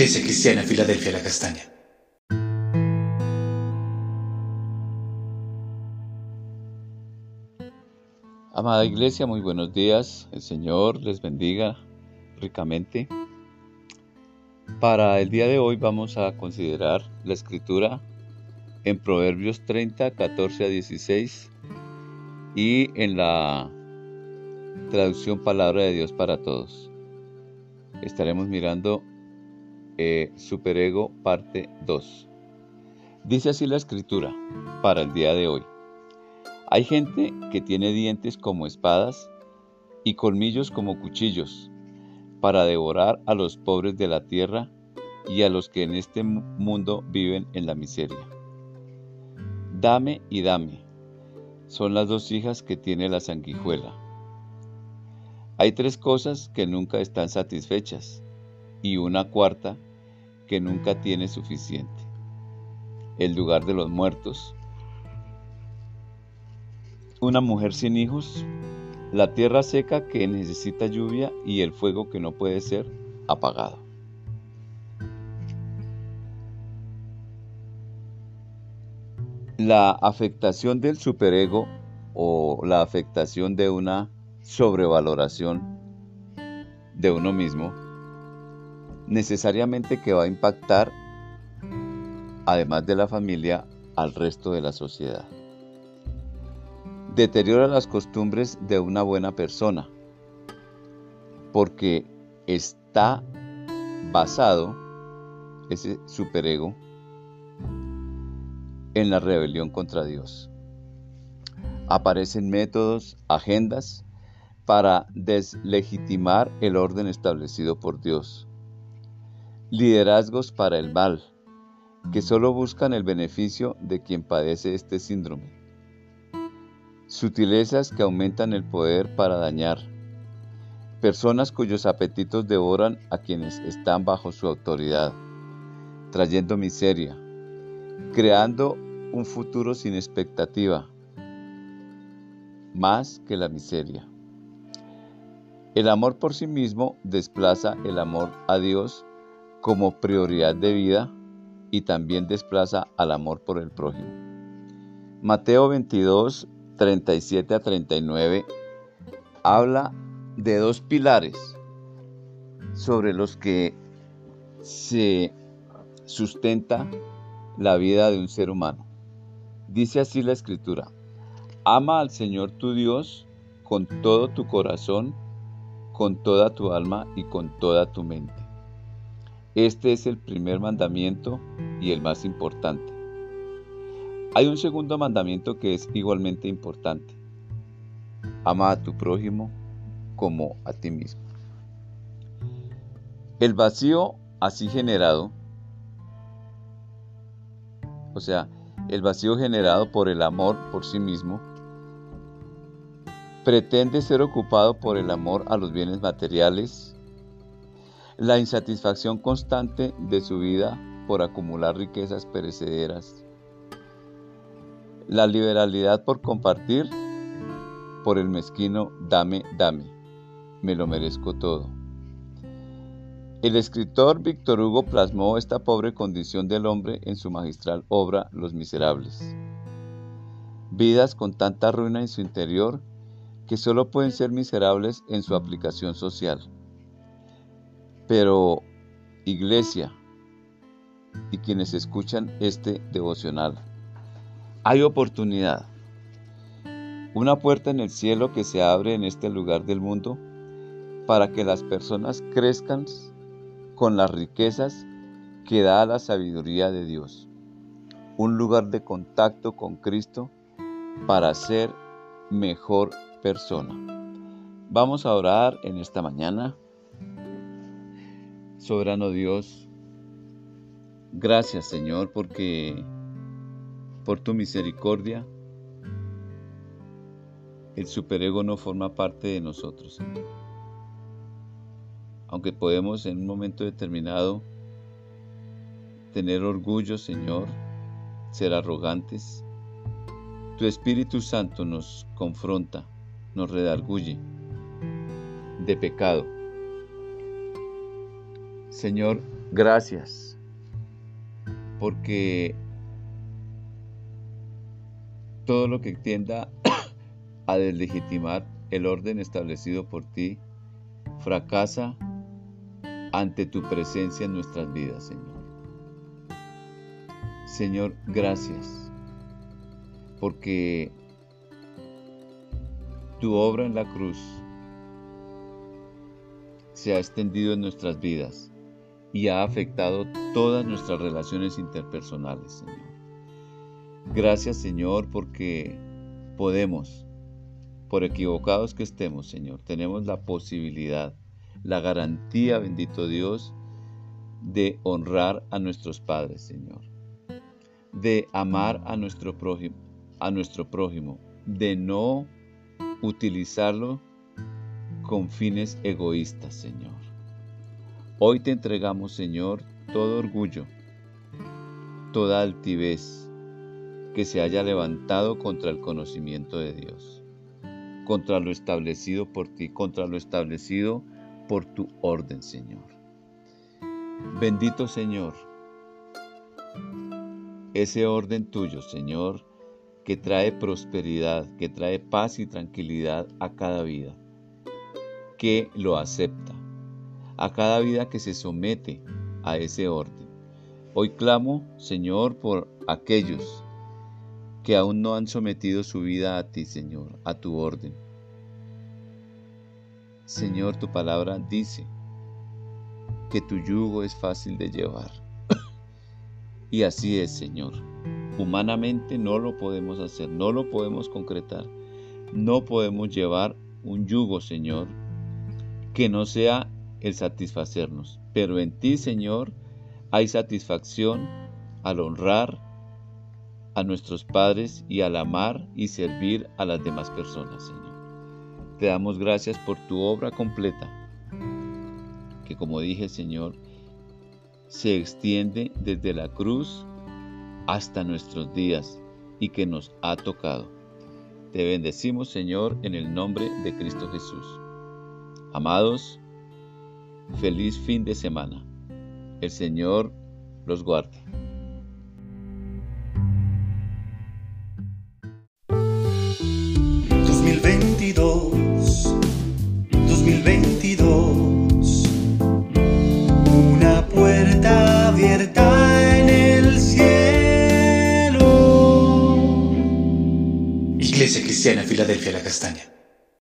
Iglesia Cristiana Filadelfia La Castaña. Amada Iglesia, muy buenos días. El Señor les bendiga ricamente. Para el día de hoy vamos a considerar la escritura en Proverbios 30, 14 a 16 y en la traducción Palabra de Dios para Todos. Estaremos mirando eh, Superego parte 2. Dice así la escritura para el día de hoy. Hay gente que tiene dientes como espadas y colmillos como cuchillos para devorar a los pobres de la tierra y a los que en este mundo viven en la miseria. Dame y dame son las dos hijas que tiene la sanguijuela. Hay tres cosas que nunca están satisfechas y una cuarta que nunca tiene suficiente. El lugar de los muertos. Una mujer sin hijos. La tierra seca que necesita lluvia y el fuego que no puede ser apagado. La afectación del superego o la afectación de una sobrevaloración de uno mismo necesariamente que va a impactar, además de la familia, al resto de la sociedad. Deteriora las costumbres de una buena persona, porque está basado, ese superego, en la rebelión contra Dios. Aparecen métodos, agendas, para deslegitimar el orden establecido por Dios Liderazgos para el mal, que solo buscan el beneficio de quien padece este síndrome. Sutilezas que aumentan el poder para dañar. Personas cuyos apetitos devoran a quienes están bajo su autoridad, trayendo miseria, creando un futuro sin expectativa, más que la miseria. El amor por sí mismo desplaza el amor a Dios como prioridad de vida y también desplaza al amor por el prójimo. Mateo 22, 37 a 39 habla de dos pilares sobre los que se sustenta la vida de un ser humano. Dice así la escritura, ama al Señor tu Dios con todo tu corazón, con toda tu alma y con toda tu mente. Este es el primer mandamiento y el más importante. Hay un segundo mandamiento que es igualmente importante. Ama a tu prójimo como a ti mismo. El vacío así generado, o sea, el vacío generado por el amor por sí mismo, pretende ser ocupado por el amor a los bienes materiales, la insatisfacción constante de su vida por acumular riquezas perecederas, la liberalidad por compartir, por el mezquino dame, dame, me lo merezco todo. El escritor Víctor Hugo plasmó esta pobre condición del hombre en su magistral obra Los Miserables. Vidas con tanta ruina en su interior que solo pueden ser miserables en su aplicación social. Pero, iglesia y quienes escuchan este devocional, hay oportunidad. Una puerta en el cielo que se abre en este lugar del mundo para que las personas crezcan con las riquezas que da la sabiduría de Dios. Un lugar de contacto con Cristo para ser mejor persona. Vamos a orar en esta mañana. Soberano Dios, gracias Señor porque por tu misericordia el superego no forma parte de nosotros. Aunque podemos en un momento determinado tener orgullo, Señor, ser arrogantes, tu Espíritu Santo nos confronta, nos redarguye de pecado Señor, Gracias, porque todo lo que tienda a deslegitimar el orden establecido por ti fracasa ante tu presencia en nuestras vidas, Señor. Señor, gracias, porque tu obra en la cruz se ha extendido en nuestras vidas y ha afectado todas nuestras relaciones interpersonales, Señor. Gracias, Señor, porque podemos, por equivocados que estemos, Señor, tenemos la posibilidad, la garantía, bendito Dios, de honrar a nuestros padres, Señor, de amar a nuestro prójimo, a nuestro prójimo, de no utilizarlo con fines egoístas, Señor. Hoy te entregamos, Señor, todo orgullo, toda altivez que se haya levantado contra el conocimiento de Dios, contra lo establecido por ti, contra lo establecido por tu orden, Señor. Bendito Señor, ese orden tuyo, Señor, que trae prosperidad, que trae paz y tranquilidad a cada vida que lo acepta, a cada vida que se somete a ese orden. Hoy clamo, Señor, por aquellos que aún no han sometido su vida a ti, Señor, a tu orden. Señor, tu palabra dice que tu yugo es fácil de llevar. y así es, Señor. Humanamente no lo podemos hacer, no lo podemos concretar. No podemos llevar un yugo, Señor, que no sea el satisfacernos. Pero en ti, Señor, hay satisfacción al honrar a nuestros padres y al amar y servir a las demás personas, Señor. Te damos gracias por tu obra completa, que como dije, Señor, se extiende desde la cruz hasta nuestros días y que nos ha tocado. Te bendecimos, Señor, en el nombre de Cristo Jesús. Amados, feliz fin de semana. El Señor los guarde. Una puerta abierta en el cielo. Iglesia Cristiana Filadelfia La Castaña.